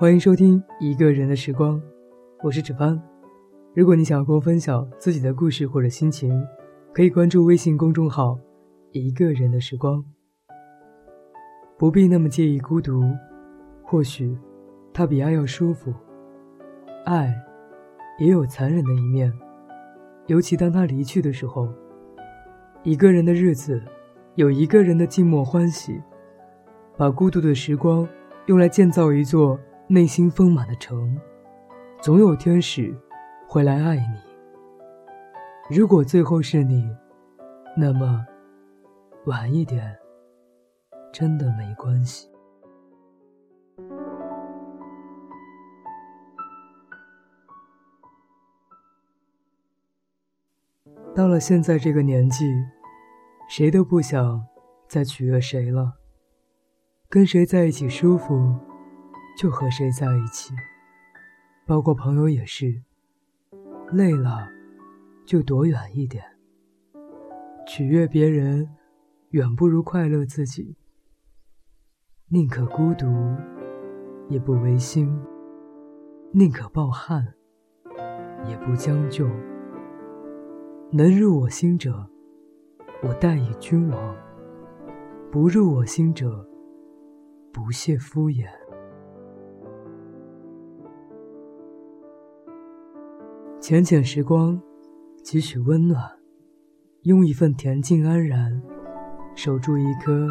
欢迎收听一个人的时光，我是芷帆。如果你想要跟我分享自己的故事或者心情，可以关注微信公众号“一个人的时光”。不必那么介意孤独，或许它比爱要舒服。爱也有残忍的一面，尤其当他离去的时候。一个人的日子，有一个人的静默欢喜，把孤独的时光用来建造一座内心丰满的城，总有天使会来爱你。如果最后是你，那么晚一点真的没关系。到了现在这个年纪，谁都不想再取悦谁了。跟谁在一起舒服，就和谁在一起，包括朋友也是。累了，就躲远一点。取悦别人，远不如快乐自己。宁可孤独，也不违心；宁可抱憾，也不将就。能入我心者，我待以君王；不入我心者，不屑敷衍。浅浅时光，几许温暖，用一份恬静安然，守住一颗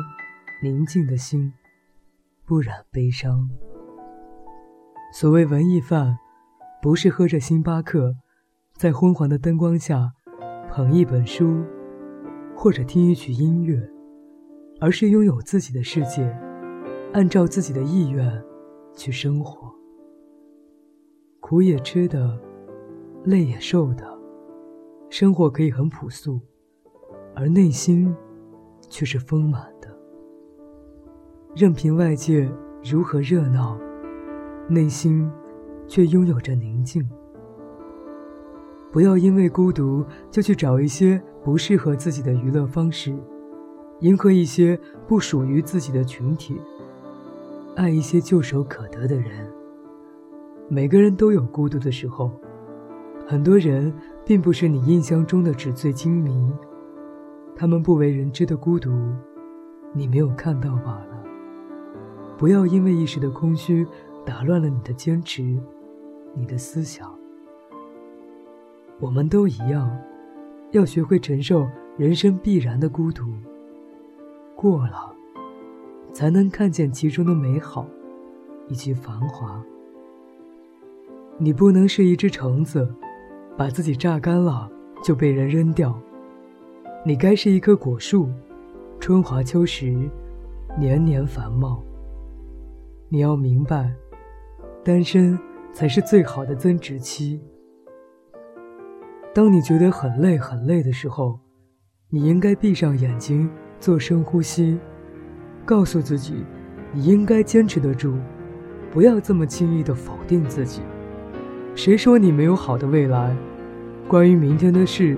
宁静的心，不染悲伤。所谓文艺范，不是喝着星巴克，在昏黄的灯光下。捧一本书，或者听一曲音乐，而是拥有自己的世界，按照自己的意愿去生活。苦也吃的，累也受的，生活可以很朴素，而内心却是丰满的。任凭外界如何热闹，内心却拥有着宁静。不要因为孤独就去找一些不适合自己的娱乐方式，迎合一些不属于自己的群体，爱一些唾手可得的人。每个人都有孤独的时候，很多人并不是你印象中的纸醉金迷，他们不为人知的孤独，你没有看到罢了。不要因为一时的空虚打乱了你的坚持，你的思想。我们都一样，要学会承受人生必然的孤独。过了，才能看见其中的美好，以及繁华。你不能是一只橙子，把自己榨干了就被人扔掉。你该是一棵果树，春华秋实，年年繁茂。你要明白，单身才是最好的增值期。当你觉得很累很累的时候，你应该闭上眼睛做深呼吸，告诉自己，你应该坚持得住，不要这么轻易的否定自己。谁说你没有好的未来？关于明天的事，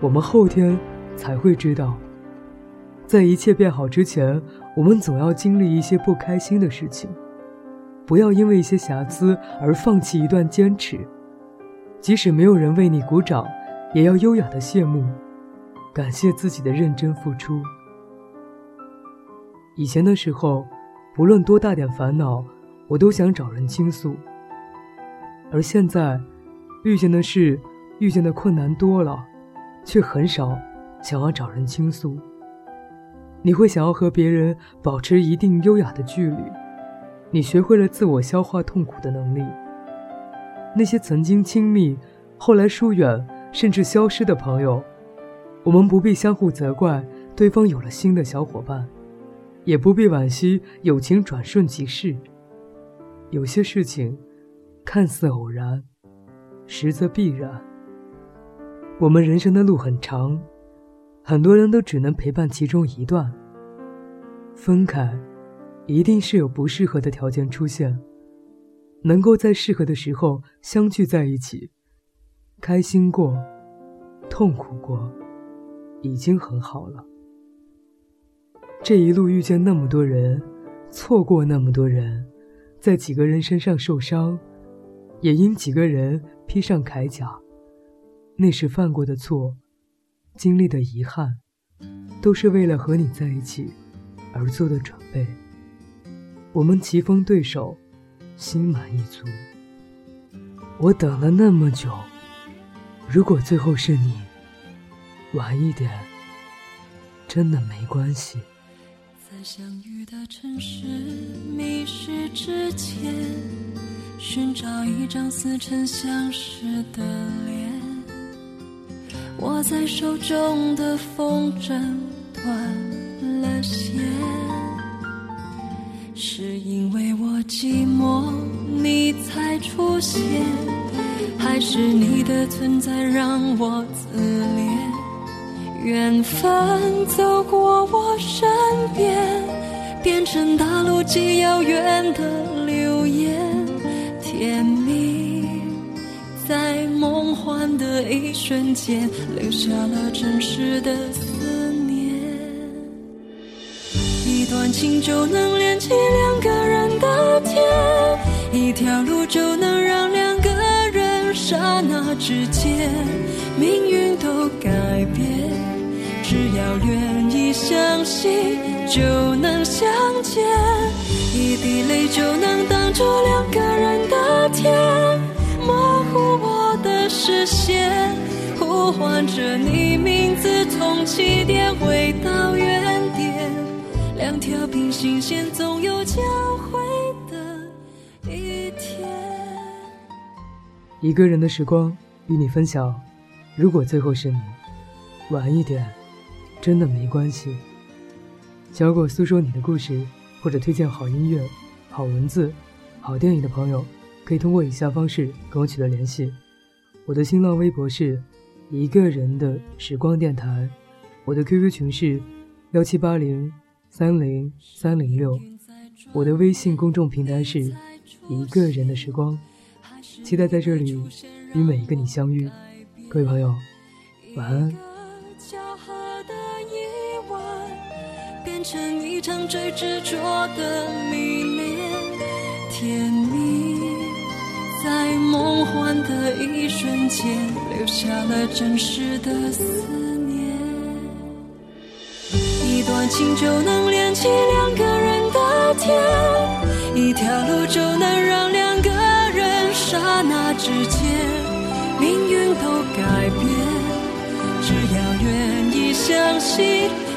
我们后天才会知道。在一切变好之前，我们总要经历一些不开心的事情。不要因为一些瑕疵而放弃一段坚持。即使没有人为你鼓掌，也要优雅的谢幕，感谢自己的认真付出。以前的时候，不论多大点烦恼，我都想找人倾诉。而现在，遇见的事，遇见的困难多了，却很少想要找人倾诉。你会想要和别人保持一定优雅的距离，你学会了自我消化痛苦的能力。那些曾经亲密，后来疏远，甚至消失的朋友，我们不必相互责怪对方有了新的小伙伴，也不必惋惜友情转瞬即逝。有些事情，看似偶然，实则必然。我们人生的路很长，很多人都只能陪伴其中一段。分开，一定是有不适合的条件出现。能够在适合的时候相聚在一起，开心过，痛苦过，已经很好了。这一路遇见那么多人，错过那么多人，在几个人身上受伤，也因几个人披上铠甲。那时犯过的错，经历的遗憾，都是为了和你在一起而做的准备。我们棋逢对手，心满意足。我等了那么久，如果最后是你，晚一点，真的没关系。在相遇的城市迷失之前，寻找一张似曾相识的脸。握在手中的风筝断了线，是因为我寂寞你才出现，还是你的存在让我自怜？缘分走过我身边，变成大陆极遥远的流言，甜蜜在梦幻的一瞬间，留下了真实的思念。一段情就能连起两个人的天，一条路就能让两个人刹那之间，命运都改变。只要愿意相信，就能相见。一滴泪就能挡住两个人的天，视线，呼唤着你名字，从起点回到原点。两条平行线总有交汇的一天。一个人的时光与你分享，如果最后是你，晚一点。真的没关系。想要我诉说你的故事，或者推荐好音乐、好文字、好电影的朋友，可以通过以下方式跟我取得联系。我的新浪微博是一个人的时光电台，我的 QQ 群是幺七八零三零三零六，我的微信公众平台是一个人的时光。期待在这里与每一个你相遇，各位朋友，晚安。成一场最执着的迷恋，甜蜜在完的一瞬间，留下了真实的思念。一段情就能连起两个人的天，一条路就能让两个人刹那之间，命运都改变。只要愿意相信。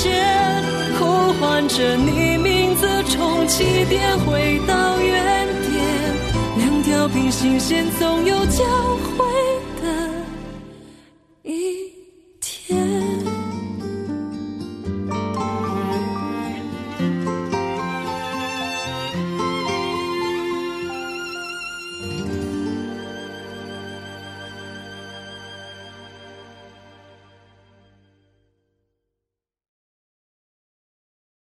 间呼唤着你名字，从起点回到原点，两条平行线总有交汇。